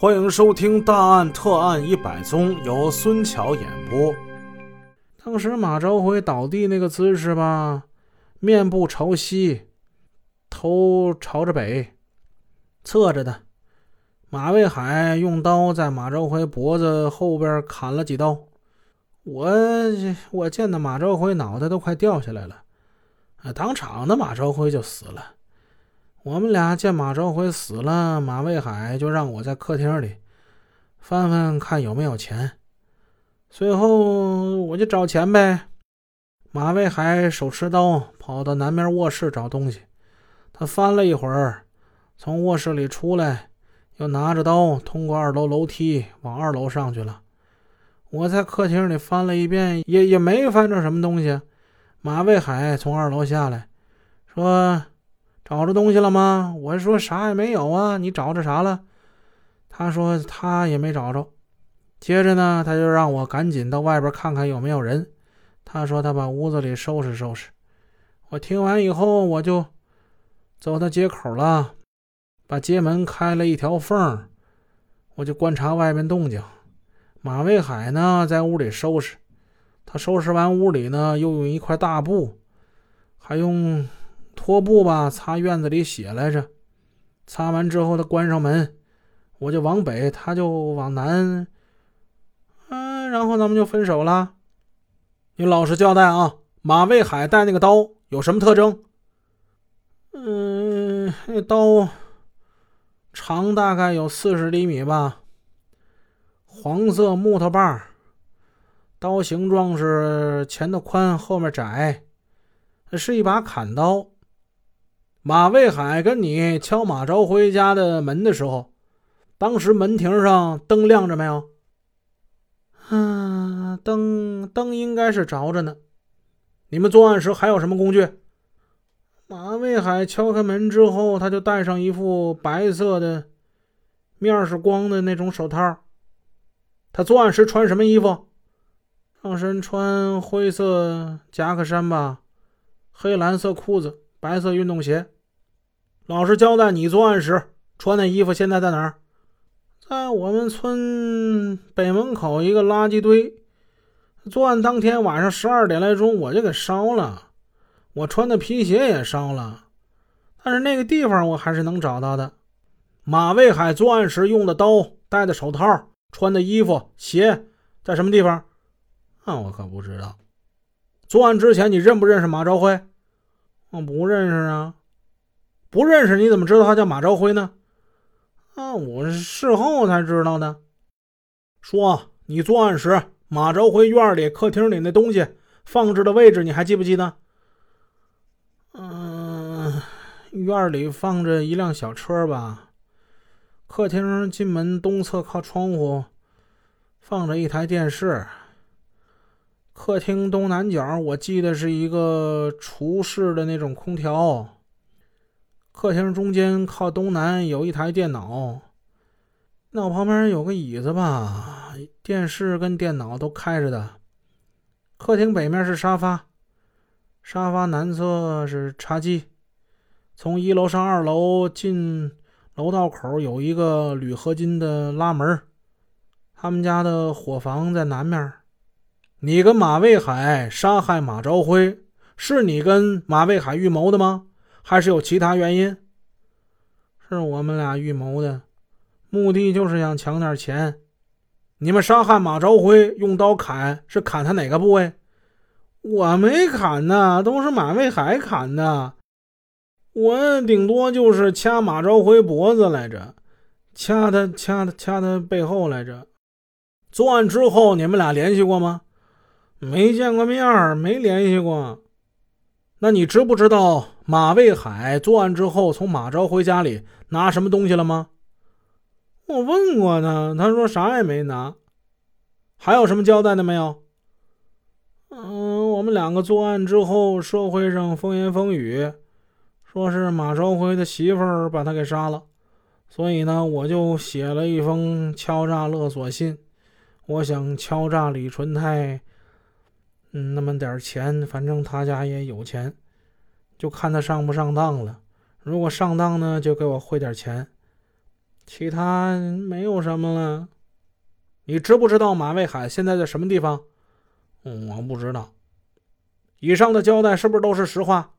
欢迎收听《大案特案一百宗》，由孙桥演播。当时马朝辉倒地那个姿势吧，面部朝西，头朝着北，侧着的。马卫海用刀在马朝辉脖子后边砍了几刀，我我见到马朝辉脑袋都快掉下来了，啊，当场的马朝辉就死了。我们俩见马朝辉死了，马卫海就让我在客厅里翻翻看有没有钱。随后我就找钱呗。马卫海手持刀跑到南面卧室找东西。他翻了一会儿，从卧室里出来，又拿着刀通过二楼楼梯往二楼上去了。我在客厅里翻了一遍，也也没翻着什么东西。马卫海从二楼下来，说。找着东西了吗？我说啥也没有啊，你找着啥了？他说他也没找着。接着呢，他就让我赶紧到外边看看有没有人。他说他把屋子里收拾收拾。我听完以后，我就走到街口了，把街门开了一条缝，我就观察外面动静。马卫海呢，在屋里收拾。他收拾完屋里呢，又用一块大布，还用。拖布吧，擦院子里血来着。擦完之后，他关上门，我就往北，他就往南。嗯，然后咱们就分手了。你老实交代啊！马卫海带那个刀有什么特征？嗯，那刀长大概有四十厘米吧，黄色木头把刀形状是前头宽，后面窄，是一把砍刀。马卫海跟你敲马朝辉家的门的时候，当时门庭上灯亮着没有？嗯，灯灯应该是着着呢。你们作案时还有什么工具？马卫海敲开门之后，他就戴上一副白色的、面是光的那种手套。他作案时穿什么衣服？上身穿灰色夹克衫吧，黑蓝色裤子，白色运动鞋。老实交代，你作案时穿的衣服现在在哪儿？在我们村北门口一个垃圾堆。作案当天晚上十二点来钟，我就给烧了。我穿的皮鞋也烧了，但是那个地方我还是能找到的。马卫海作案时用的刀、戴的手套、穿的衣服、鞋在什么地方？那我可不知道。作案之前你认不认识马朝辉？我不认识啊。不认识你怎么知道他叫马朝辉呢？啊，我事后才知道的。说你作案时，马朝辉院里客厅里那东西放置的位置你还记不记得？嗯，院里放着一辆小车吧。客厅进门东侧靠窗户放着一台电视。客厅东南角我记得是一个厨式的那种空调。客厅中间靠东南有一台电脑，那我旁边有个椅子吧，电视跟电脑都开着的。客厅北面是沙发，沙发南侧是茶几。从一楼上二楼进楼道口有一个铝合金的拉门。他们家的伙房在南面。你跟马卫海杀害马朝辉，是你跟马卫海预谋的吗？还是有其他原因？是我们俩预谋的，目的就是想抢点钱。你们杀害马朝辉用刀砍，是砍他哪个部位？我没砍呐，都是马卫海砍的。我顶多就是掐马朝辉脖子来着，掐他掐他掐他背后来着。作案之后，你们俩联系过吗？没见过面，没联系过。那你知不知道马卫海作案之后从马朝辉家里拿什么东西了吗？我问过他，他说啥也没拿。还有什么交代的没有？嗯，我们两个作案之后，社会上风言风语，说是马朝辉的媳妇儿把他给杀了，所以呢，我就写了一封敲诈勒索信，我想敲诈李纯泰。嗯，那么点钱，反正他家也有钱，就看他上不上当了。如果上当呢，就给我汇点钱。其他没有什么了。你知不知道马卫海现在在什么地方？嗯，我不知道。以上的交代是不是都是实话？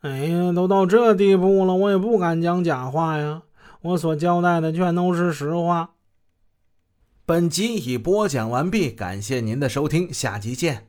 哎呀，都到这地步了，我也不敢讲假话呀。我所交代的全都是实话。本集已播讲完毕，感谢您的收听，下集见。